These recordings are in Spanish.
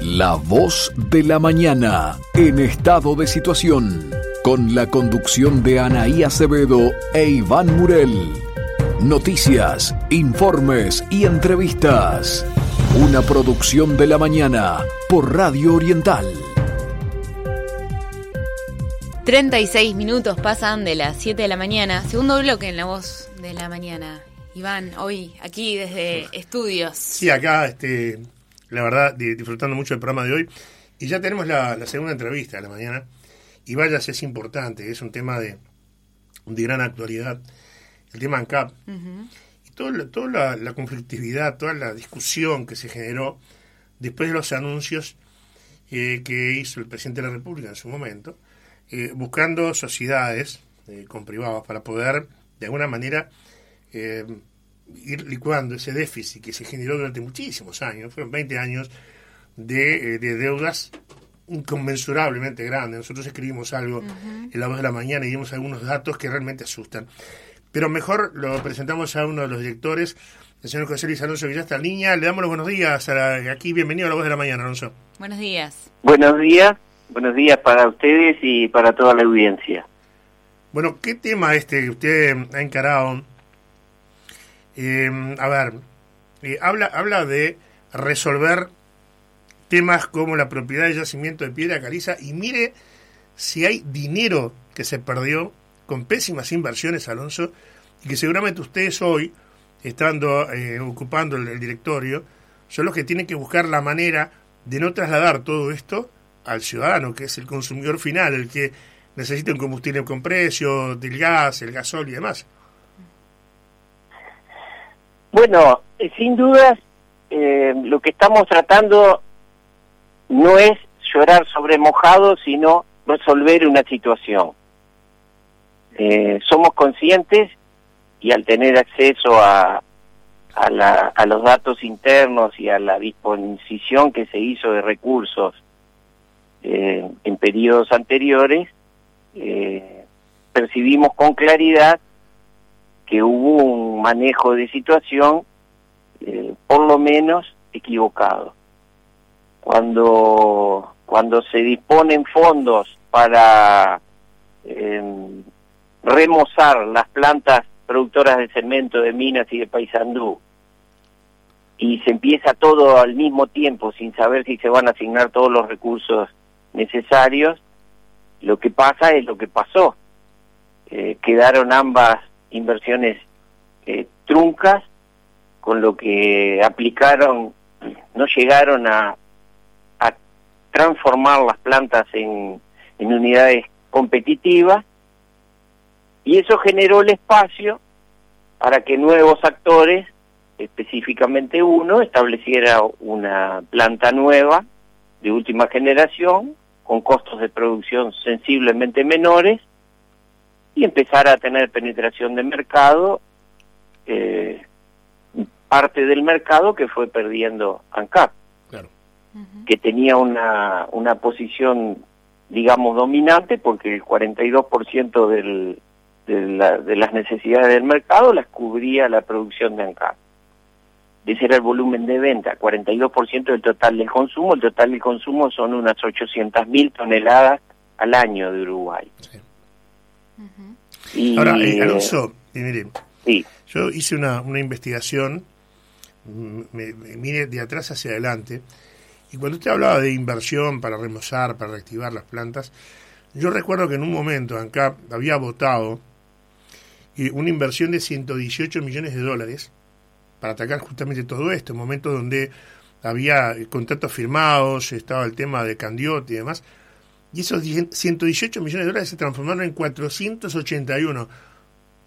La voz de la mañana en estado de situación, con la conducción de Anaí Acevedo e Iván Murel. Noticias, informes y entrevistas. Una producción de la mañana por Radio Oriental. 36 minutos pasan de las 7 de la mañana. Segundo bloque en la voz de la mañana. Iván, hoy aquí desde estudios. Sí, acá, este, la verdad, disfrutando mucho del programa de hoy. Y ya tenemos la, segunda entrevista de la mañana. Y vaya si es importante, es un tema de, de gran actualidad. El tema ANCAP. Y toda la, conflictividad, toda la discusión que se generó después de los anuncios eh, que hizo el presidente de la República en su momento, eh, buscando sociedades eh, con privados para poder, de alguna manera, eh, ir licuando ese déficit que se generó durante muchísimos años, fueron 20 años de, eh, deudas inconmensurablemente grandes. Nosotros escribimos algo en la voz de la mañana y dimos algunos datos que realmente asustan. Pero mejor lo presentamos a uno de los directores, el señor José Luis Alonso Villasta Niña. Le damos los buenos días. aquí, bienvenido a la voz de la mañana, Alonso. Buenos días. Buenos días. Buenos días para ustedes y para toda la audiencia. Bueno, ¿qué tema este que usted ha encarado eh, a ver, eh, habla, habla de resolver temas como la propiedad de yacimiento de piedra caliza y mire si hay dinero que se perdió con pésimas inversiones, Alonso, y que seguramente ustedes hoy, estando eh, ocupando el, directorio, son los que tienen que buscar la manera de no trasladar todo esto al ciudadano, que es el consumidor final, el que necesita un combustible con precio, del gas, el gasol y demás. Bueno, eh, sin dudas, eh, lo que estamos tratando no es llorar sobre mojado, sino resolver una situación. Eh, somos conscientes y al tener acceso a, los datos internos y a la disposición que se hizo de recursos en periodos anteriores, percibimos con claridad que hubo un manejo de situación eh, por lo menos equivocado. Cuando, cuando se disponen fondos para em, remozar las plantas productoras de cemento de Minas y de Paysandú, y se empieza todo al mismo tiempo sin saber si se van a asignar todos los recursos necesarios, lo que pasa es lo que pasó. Eh, quedaron ambas inversiones eh, truncas, con lo que aplicaron, no llegaron a, transformar las plantas en unidades competitivas, y eso generó el espacio para que nuevos actores, específicamente uno, estableciera una planta nueva de última generación, con costos de producción sensiblemente menores, y empezar a tener penetración de mercado, eh, parte del mercado que fue perdiendo ANCAP, que tenía una, una posición, digamos, dominante, porque el 42% del, de, la, de las necesidades del mercado las cubría la producción de ANCAP. Ese era el volumen de venta, 42% del total del consumo. El total del consumo son unas 800.000 toneladas al año de Uruguay. Ahora, eh, Alonso, mire, yo hice una, una investigación, me, mire de atrás hacia adelante, y cuando usted hablaba de inversión para remozar, para reactivar las plantas, yo recuerdo que en un momento ANCAP había votado una inversión de 118 millones de dólares para atacar justamente todo esto, en momentos donde había contratos firmados, estaba el tema de Candioti y demás, y esos 118 millones de dólares se transformaron en 481,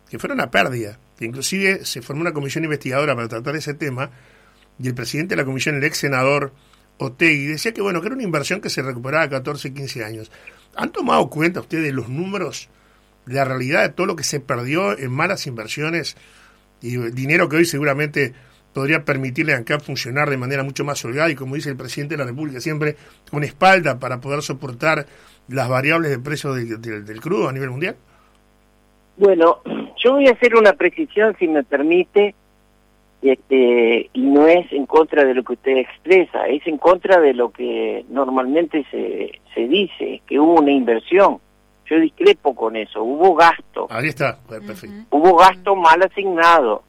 que fueron una pérdida. Que inclusive se formó una comisión investigadora para tratar ese tema, y el presidente de la comisión, el ex senador Otegui, decía que bueno, que era una inversión que se recuperaba a 14, 15 años. ¿Han tomado cuenta ustedes los números, de la realidad de todo lo que se perdió en malas inversiones y dinero que hoy seguramente podría permitirle a ANCAP funcionar de manera mucho más holgada y, como dice el presidente de la República, siempre con espalda para poder soportar las variables de precio del, crudo a nivel mundial? Bueno, yo voy a hacer una precisión, si me permite, Este, y no es en contra de lo que usted expresa, es en contra de lo que normalmente se, se dice, que hubo una inversión. Yo discrepo con eso, hubo gasto. Ahí está, perfecto. Hubo gasto mal asignado.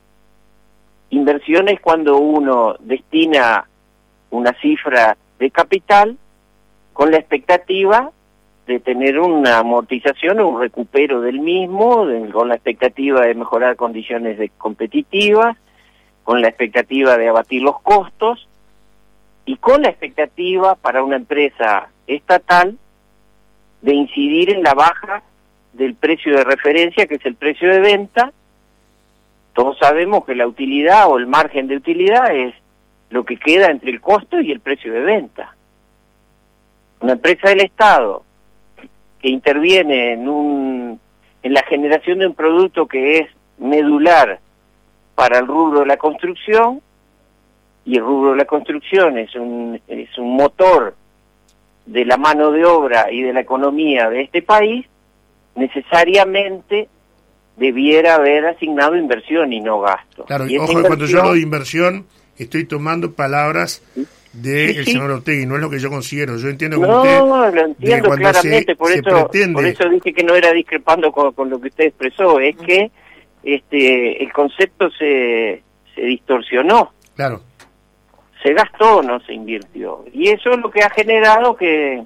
Inversiones cuando uno destina una cifra de capital con la expectativa de tener una amortización o un recupero del mismo, con la expectativa de mejorar condiciones de competitivas, con la expectativa de abatir los costos y con la expectativa para una empresa estatal de incidir en la baja del precio de referencia, que es el precio de venta. Todos sabemos que la utilidad o el margen de utilidad es lo que queda entre el costo y el precio de venta. Una empresa del Estado que interviene en, la generación de un producto que es medular para el rubro de la construcción, y el rubro de la construcción es un motor de la mano de obra y de la economía de este país, necesariamente debiera haber asignado inversión y no gasto. Claro, y ojo, cuando yo hablo de inversión, estoy tomando palabras del señor Ortega, no es lo que yo considero. Yo entiendo que no, lo entiendo claramente, por, eso, por eso dije que no era discrepando con, lo que usted expresó, es que este el concepto se, se distorsionó. Claro. Se gastó, no se invirtió. Y eso es lo que ha generado que,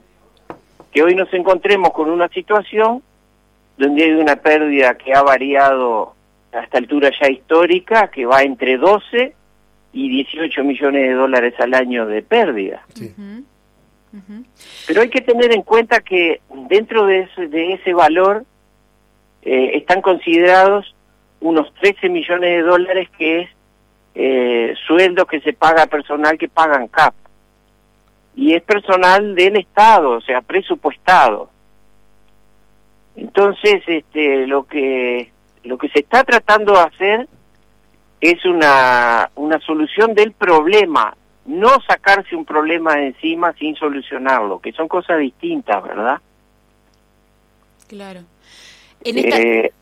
que hoy nos encontremos con una situación donde hay una pérdida que ha variado a esta altura ya histórica, que va entre 12 y 18 millones de dólares al año de pérdida. Pero hay que tener en cuenta que dentro de ese, de ese valor eh, están considerados unos 13 millones de dólares que es eh, sueldo que se paga a personal que pagan CAP. Y es personal del Estado, o sea, presupuestado. Entonces, este, lo que lo que se está tratando de hacer es una, una solución del problema, no sacarse un problema de encima sin solucionarlo, que son cosas distintas, ¿verdad? Claro. En esta, eh,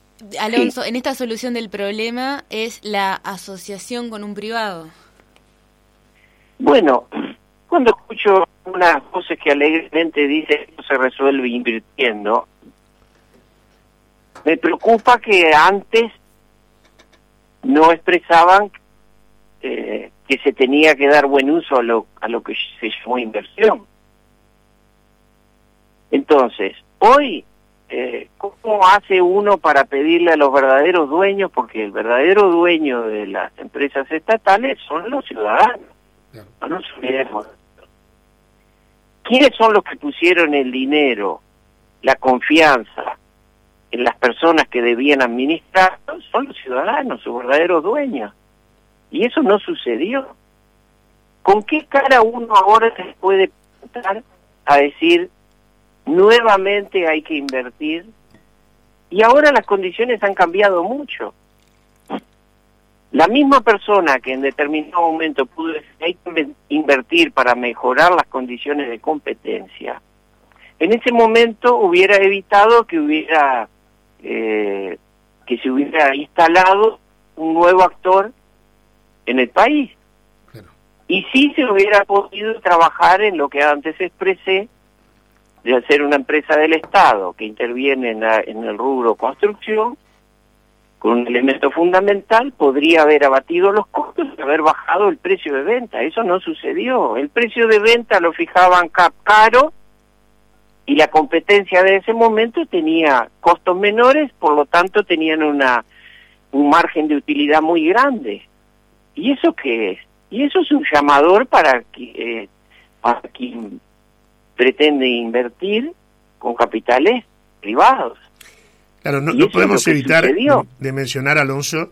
Alonso, en esta solución del problema es la asociación con un privado. Bueno, cuando escucho unas voces que alegremente dicen que se resuelve invirtiendo, me preocupa que antes no expresaban eh, que se tenía que dar buen uso a lo, a lo que se llamó inversión. Entonces, hoy, eh, ¿cómo hace uno para pedirle a los verdaderos dueños? Porque el verdadero dueño de las empresas estatales son los ciudadanos. No nos olvidemos. ¿Quiénes son los que pusieron el dinero, la confianza, las personas que debían administrar son los ciudadanos, sus verdaderos dueños. Y eso no sucedió. ¿Con qué cara uno ahora se puede plantar a decir nuevamente hay que invertir? Y ahora las condiciones han cambiado mucho. La misma persona que en determinado momento pudo decir invertir para mejorar las condiciones de competencia, en ese momento hubiera evitado que hubiera eh, que se hubiera instalado un nuevo actor en el país. Y si se hubiera podido trabajar en lo que antes expresé, de hacer una empresa del Estado que interviene en, en el rubro construcción, con un elemento fundamental, podría haber abatido los costos y haber bajado el precio de venta. Eso no sucedió. El precio de venta lo fijaban caro y la competencia de ese momento tenía costos menores, por lo tanto tenían una un margen de utilidad muy grande. ¿Y eso qué es? Y eso es un llamador para, eh, para quien pretende invertir con capitales privados. Claro, no, no podemos evitar de mencionar, Alonso,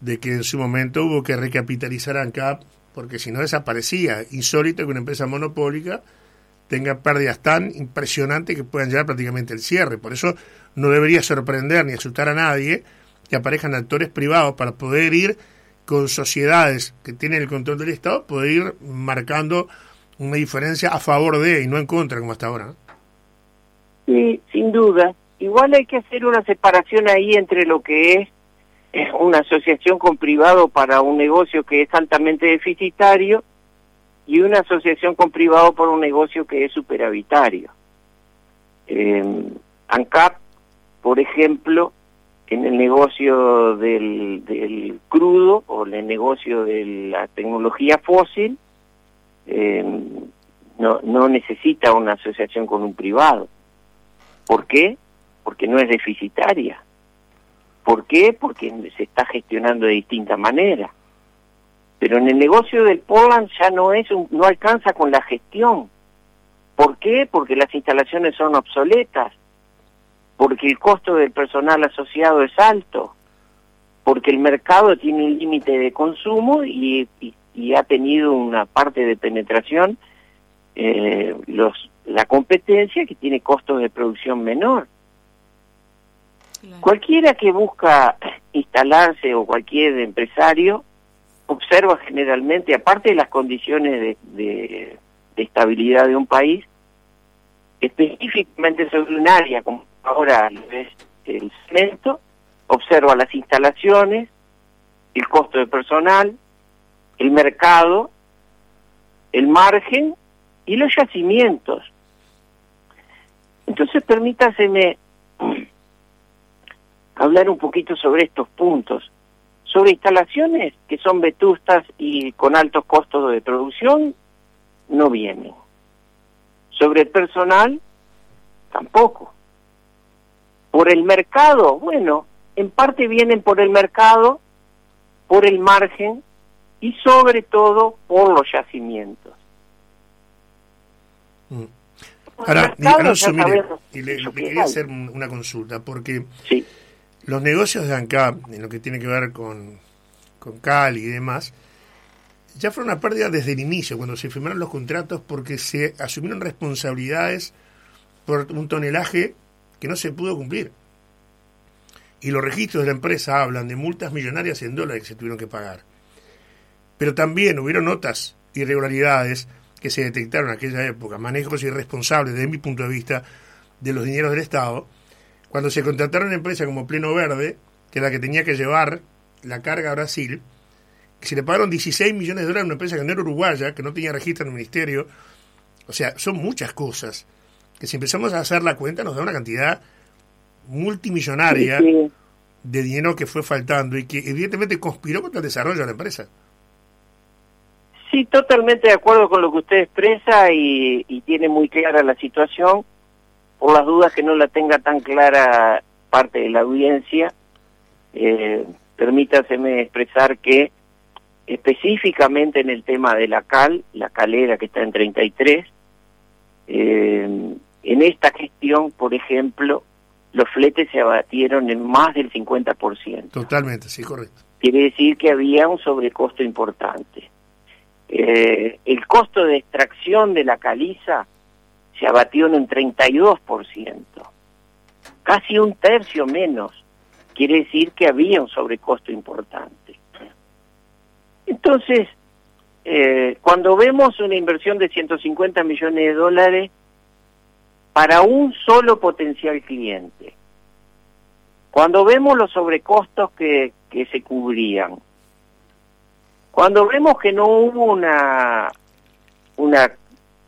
de que en su momento hubo que recapitalizar ANCAP, porque si no desaparecía. Insólito que una empresa monopólica tenga pérdidas tan impresionantes que puedan llevar prácticamente el cierre. Por eso no debería sorprender ni asustar a nadie que aparezcan actores privados para poder ir con sociedades que tienen el control del Estado, poder ir marcando una diferencia a favor de y no en contra como hasta ahora. Sí, sin duda. Igual hay que hacer una separación ahí entre lo que es una asociación con privado para un negocio que es altamente deficitario y una asociación con privado para un negocio que es superavitario. ANCAP, por ejemplo, en el negocio del, crudo o en el negocio de la tecnología fósil, no, no necesita una asociación con un privado. ¿Por qué? Porque no es deficitaria. ¿Por qué? Porque se está gestionando de distinta manera. Pero en el negocio del Poland ya no es no alcanza con la gestión. ¿Por qué? Porque las instalaciones son obsoletas, porque el costo del personal asociado es alto, porque el mercado tiene un límite de consumo y, ha tenido una parte de penetración eh, los la competencia que tiene costos de producción menor. Cualquiera que busca instalarse o cualquier empresario observa generalmente, aparte de las condiciones de, estabilidad de un país, específicamente sobre un área como ahora es el cemento, observa las instalaciones, el costo de personal, el mercado, el margen y los yacimientos. Entonces permítaseme hablar un poquito sobre estos puntos. Sobre instalaciones que son vetustas y con altos costos de producción, no vienen. Sobre el personal, tampoco. Por el mercado, bueno, en parte vienen por el mercado, por el margen y sobre todo por los yacimientos. Mm. Ahora, mire, y le, quería hacer una consulta, porque los negocios de ANCAP, en lo que tiene que ver con, con Cal y demás, ya fueron una pérdida desde el inicio, cuando se firmaron los contratos, porque se asumieron responsabilidades por un tonelaje que no se pudo cumplir. Y los registros de la empresa hablan de multas millonarias en dólares que se tuvieron que pagar. Pero también hubieron otras irregularidades que se detectaron en aquella época, manejos irresponsables, desde mi punto de vista, de los dineros del Estado, cuando se contrataron empresas como Pleno Verde, que era la que tenía que llevar la carga a Brasil, que se le pagaron 16 millones de dólares a una empresa que no era uruguaya, que no tenía registro en el ministerio. O sea, son muchas cosas que si empezamos a hacer la cuenta nos da una cantidad multimillonaria de dinero que fue faltando y que evidentemente conspiró contra el desarrollo de la empresa. Sí, totalmente de acuerdo con lo que usted expresa y, tiene muy clara la situación. Por las dudas que no la tenga tan clara parte de la audiencia, eh, permítaseme expresar que específicamente en el tema de la cal, la calera que está en 33, eh, en esta gestión, por ejemplo, los fletes se abatieron en más del 50%. Totalmente, sí, correcto. Quiere decir que había un sobrecosto importante. Eh, el costo de extracción de la caliza se abatió en un 32%, casi un tercio menos. Quiere decir que había un sobrecosto importante. Entonces, eh, cuando vemos una inversión de 150 millones de dólares para un solo potencial cliente, cuando vemos los sobrecostos que, que se cubrían, cuando vemos que no hubo una, una,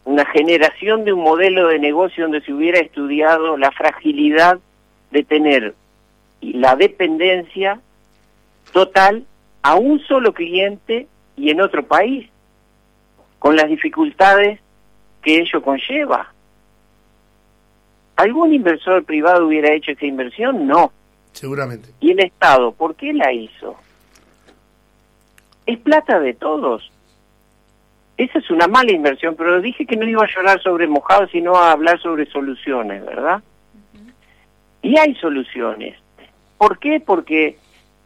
una generación de un modelo de negocio donde se hubiera estudiado la fragilidad de tener la dependencia total a un solo cliente y en otro país, con las dificultades que ello conlleva. ¿Algún inversor privado hubiera hecho esa inversión? No. Seguramente. ¿Y el Estado? ¿Por qué la hizo? es plata de todos. Esa es una mala inversión, pero dije que no iba a llorar sobre mojado, sino a hablar sobre soluciones, ¿verdad? Y hay soluciones. ¿Por qué? Porque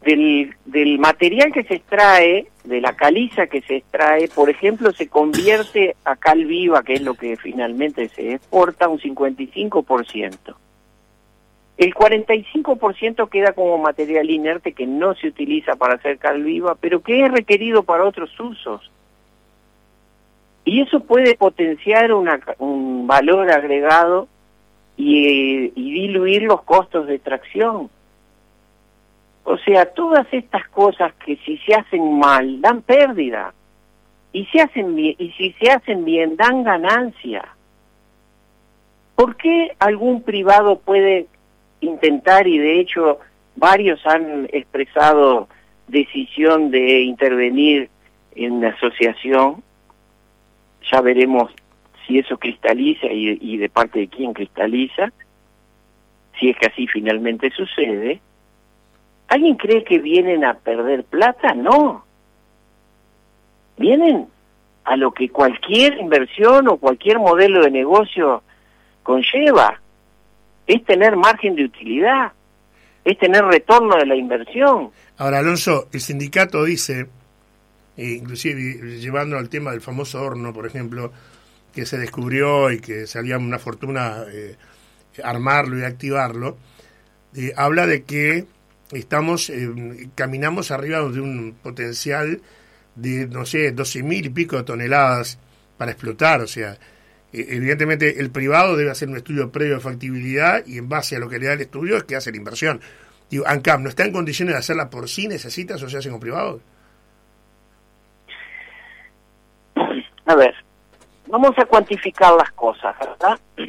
del, del material que se extrae, de la caliza que se extrae, por ejemplo, se convierte a cal viva, que es lo que finalmente se exporta, un 55%. El 45% queda como material inerte que no se utiliza para hacer cal viva, pero que es requerido para otros usos. Y eso puede potenciar un valor agregado y, diluir los costos de extracción. O sea, todas estas cosas que si se hacen mal dan pérdida y se hacen bien y si se hacen bien dan ganancia. ¿Por qué algún privado puede intentar y de hecho varios han expresado decisión de intervenir en la asociación? Ya veremos si eso cristaliza y, de parte de quién cristaliza, si es que así finalmente sucede ¿Alguien cree que vienen a perder plata? No. Vienen a lo que cualquier inversión o cualquier modelo de negocio conlleva. Es tener margen de utilidad, es tener retorno de la inversión. Ahora, Alonso, el sindicato dice, inclusive llevando al tema del famoso horno, por ejemplo, que se descubrió y que salía una fortuna eh, armarlo y activarlo, eh, habla de que estamos, eh, caminamos arriba de un potencial de, no sé, 12 mil y pico de toneladas para explotar. O sea, e, evidentemente el privado debe hacer un estudio previo de factibilidad y en base a lo que le da el estudio es que hace la inversión. Digo, ANCAP, ¿no está en condiciones de hacerla por sí? ¿Necesita asociarse con privados? A ver, vamos a cuantificar las cosas, ¿verdad?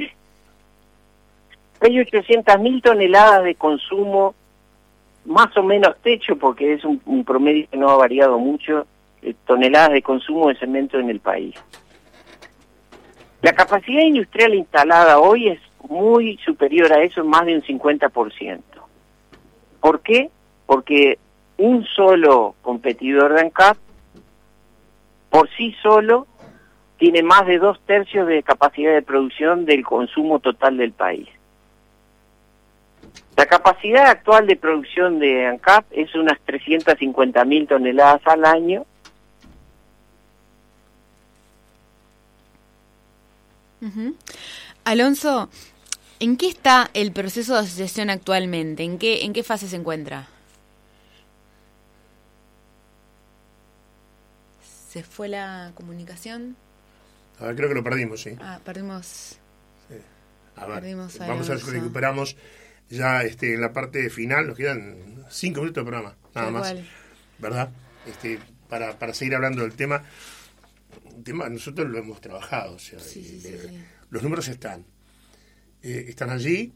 Hay 800 mil toneladas de consumo más o menos techo, porque es un, promedio que no ha variado mucho, eh, toneladas de consumo de cemento en el país. La capacidad industrial instalada hoy es muy superior a eso, más de un 50%. ¿Por qué? Porque un solo competidor de ANCAP, por sí solo, tiene más de dos tercios de capacidad de producción del consumo total del país. La capacidad actual de producción de ANCAP es unas 350 mil toneladas al año. Alonso, ¿en qué está el proceso de asociación actualmente? ¿En qué, en qué fase se encuentra? ¿Se fue la comunicación? Creo que lo perdimos, sí. Ah, perdimos. A ver, vamos a ver si recuperamos ya este, en la parte final nos quedan cinco minutos de programa, nada más. ¿Verdad? Este, para, para seguir hablando del tema. tema nosotros lo hemos trabajado, o sea, los números están. Eh, están allí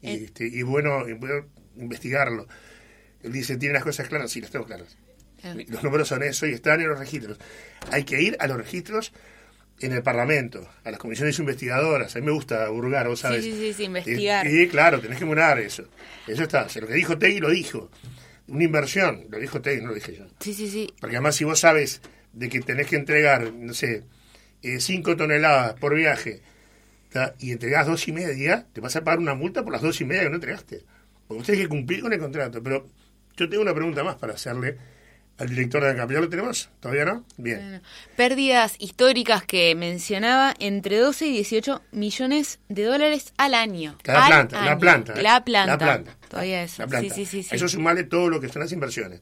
y, eh. este, y bueno, investigarlo. Él dice, ¿tiene las cosas claras? Sí, las tengo claras. Los números son eso y están en los registros. Hay que ir a los registros en el Parlamento, a las comisiones investigadoras. A mí me gusta hurgar, vos sabes. Sí, sí, sí, investigar. Y, claro, tenés que murar eso. Eso está. O sea, lo que dijo Tegui lo dijo. Una inversión, lo dijo Tegui, no lo dije yo. Sí, sí, sí. Porque además, si vos sabes de que tenés que entregar, no sé, eh, cinco toneladas por viaje y entregás dos y media, te vas a pagar una multa por las dos y media que no entregaste. Porque usted tiene que cumplir con el contrato. Pero yo tengo una pregunta más para hacerle al director de la capital lo tenemos? ¿Todavía no? Bien. pérdidas históricas que mencionaba entre 12 y 18 millones de dólares al año. Cada planta, la planta. La planta. La planta. Todavía eso. Sí, sí, sí, sí. Eso sumale todo lo que son las inversiones.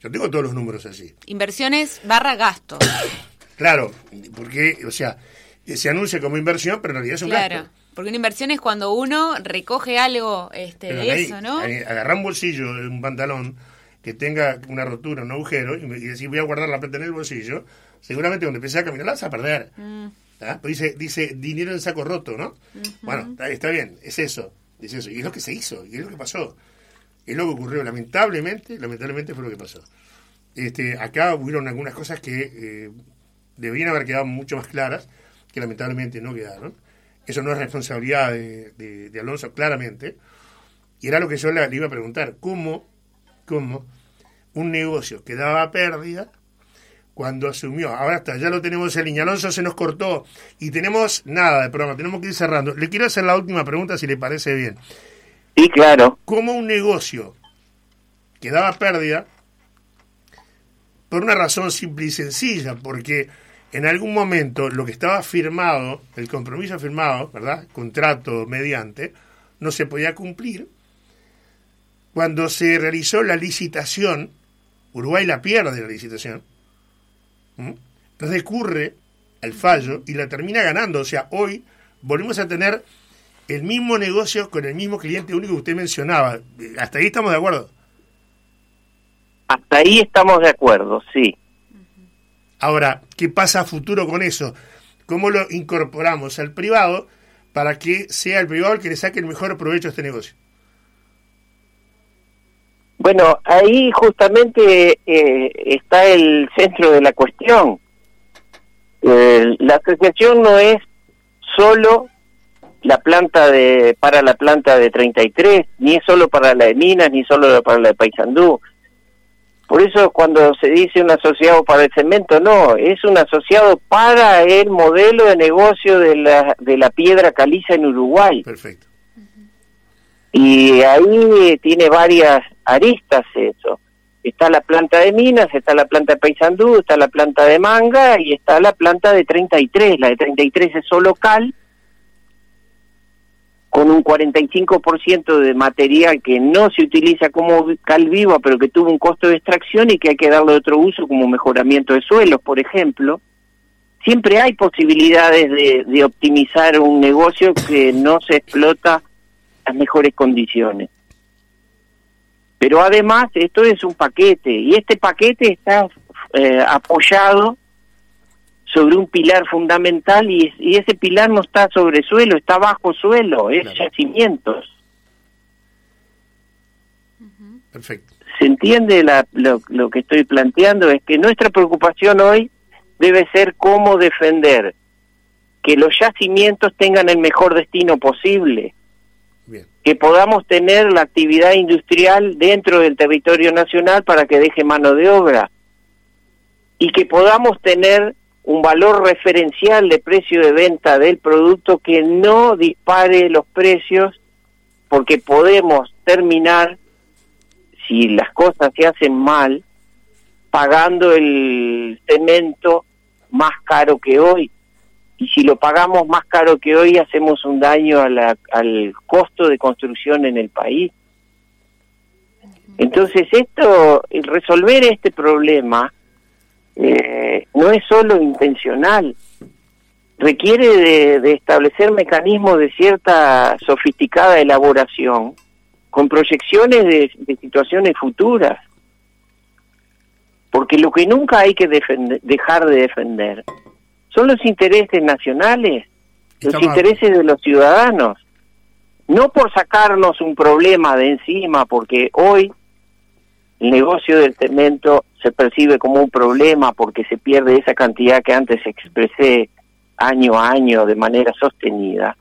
Yo tengo todos los números así. Inversiones barra gasto. claro, porque, o sea, se anuncia como inversión, pero en realidad es un claro. Porque una inversión es cuando uno recoge algo este, de eso, ¿no? Agarrar un bolsillo un pantalón que tenga una rotura, un agujero, y, decir voy a guardar la plata en el bolsillo, seguramente cuando empiece a caminar la vas a perder. Mm. Pues dice, dice dinero en saco roto, ¿no? Bueno, está, bien, es eso, es eso. Y es lo que se hizo, y es lo que pasó. Es lo que ocurrió, lamentablemente, lamentablemente fue lo que pasó. Este, acá hubieron algunas cosas que eh, deberían haber quedado mucho más claras, que lamentablemente no quedaron. Eso no es responsabilidad de, Alonso, claramente. Y era lo que yo le, le iba a preguntar, ¿cómo como un negocio que daba pérdida cuando asumió. Ahora está, ya lo tenemos el niño. Alonso se nos cortó y tenemos nada de programa, tenemos que ir cerrando. Le quiero hacer la última pregunta si le parece bien. Sí, claro. ¿Cómo un negocio que daba pérdida, por una razón simple y sencilla, porque en algún momento lo que estaba firmado, el compromiso firmado, ¿verdad? Contrato mediante, no se podía cumplir cuando se realizó la licitación, Uruguay la pierde la licitación, recurre al fallo y la termina ganando. O sea, hoy volvemos a tener el mismo negocio con el mismo cliente único que usted mencionaba. Hasta ahí estamos de acuerdo. Hasta ahí estamos de acuerdo, sí. Ahora, ¿qué pasa a futuro con eso? ¿Cómo lo incorporamos al privado para que sea el privado el que le saque el mejor provecho a este negocio? Bueno, ahí justamente eh, está el centro de la cuestión. Eh, la asociación no es solo la planta de para la planta de 33, ni es solo para la de Minas, ni solo para la de Paysandú. Por eso cuando se dice un asociado para el cemento, no, es un asociado para el modelo de negocio de la, de la piedra caliza en Uruguay. Perfecto. Y ahí tiene varias aristas eso. Está la planta de Minas, está la planta de Paysandú, está la planta de Manga y está la planta de 33. La de 33 es solo cal, con un 45% de material que no se utiliza como cal viva, pero que tuvo un costo de extracción y que hay que darle otro uso como mejoramiento de suelos, por ejemplo. Siempre hay posibilidades de, de optimizar un negocio que no se explota las mejores condiciones. Pero además esto es un paquete y este paquete está eh, apoyado sobre un pilar fundamental y, ese pilar no está sobre suelo, está bajo suelo, es yacimientos. Perfecto. ¿Se entiende la, lo, lo que estoy planteando? Es que nuestra preocupación hoy debe ser cómo defender que los yacimientos tengan el mejor destino posible, que podamos tener la actividad industrial dentro del territorio nacional para que deje mano de obra y que podamos tener un valor referencial de precio de venta del producto que no dispare los precios porque podemos terminar, si las cosas se hacen mal, pagando el cemento más caro que hoy y si lo pagamos más caro que hoy hacemos un daño al costo de construcción en el país. Entonces esto, resolver este problema eh, no es solo intencional, requiere de, establecer mecanismos de cierta sofisticada elaboración con proyecciones de, situaciones futuras. Porque lo que nunca hay que dejar de defender son los intereses nacionales, los intereses de los ciudadanos. No por sacarnos un problema de encima, porque hoy el negocio del cemento se percibe como un problema porque se pierde esa cantidad que antes expresé año a año de manera sostenida.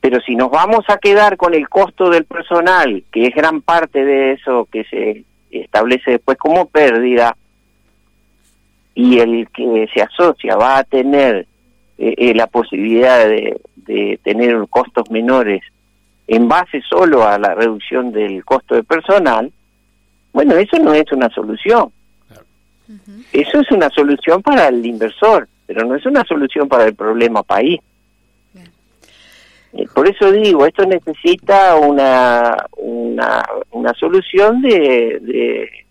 Pero si nos vamos a quedar con el costo del personal, que es gran parte de eso que se establece después como pérdida, y el que se asocia va a tener eh, eh, la posibilidad de, tener costos menores en base solo a la reducción del costo de personal, bueno, eso no es una solución. Eso es una solución para el inversor, pero no es una solución para el problema país. Eh, por eso digo, esto necesita una, una, una solución de de,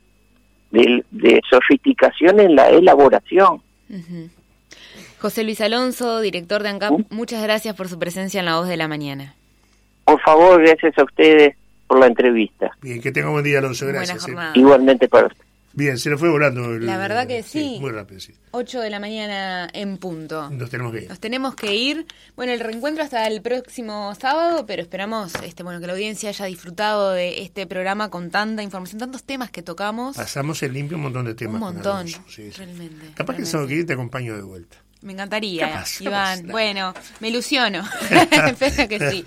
sofisticación en la elaboración. José Luis Alonso, director de ANCAP, muchas gracias por su presencia en La Voz de la Mañana. Por favor, gracias a ustedes por la entrevista. Bien, que tenga un buen día, Alonso, gracias. ¿eh? Igualmente para usted. Bien, se le fue volando. la verdad que sí. Muy rápido, sí. 8 de la mañana en punto. Nos tenemos que ir. Nos tenemos que ir. Bueno, el reencuentro hasta el próximo sábado, pero esperamos este, bueno, que la audiencia haya disfrutado de este programa con tanta información, tantos temas que tocamos. Pasamos en limpio un montón de temas. Un montón, realmente. Capaz que el que ir te acompaño de vuelta. Me encantaría, Iván. Bueno, me ilusiono. Espero que sí.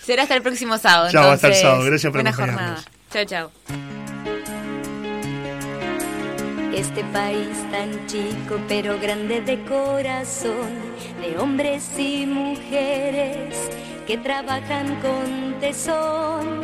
Será hasta el próximo sábado. Chao, hasta el sábado. Gracias por Buena jornada. Chao, chao. Este país tan chico pero grande de corazón, de hombres y mujeres que trabajan con tesón.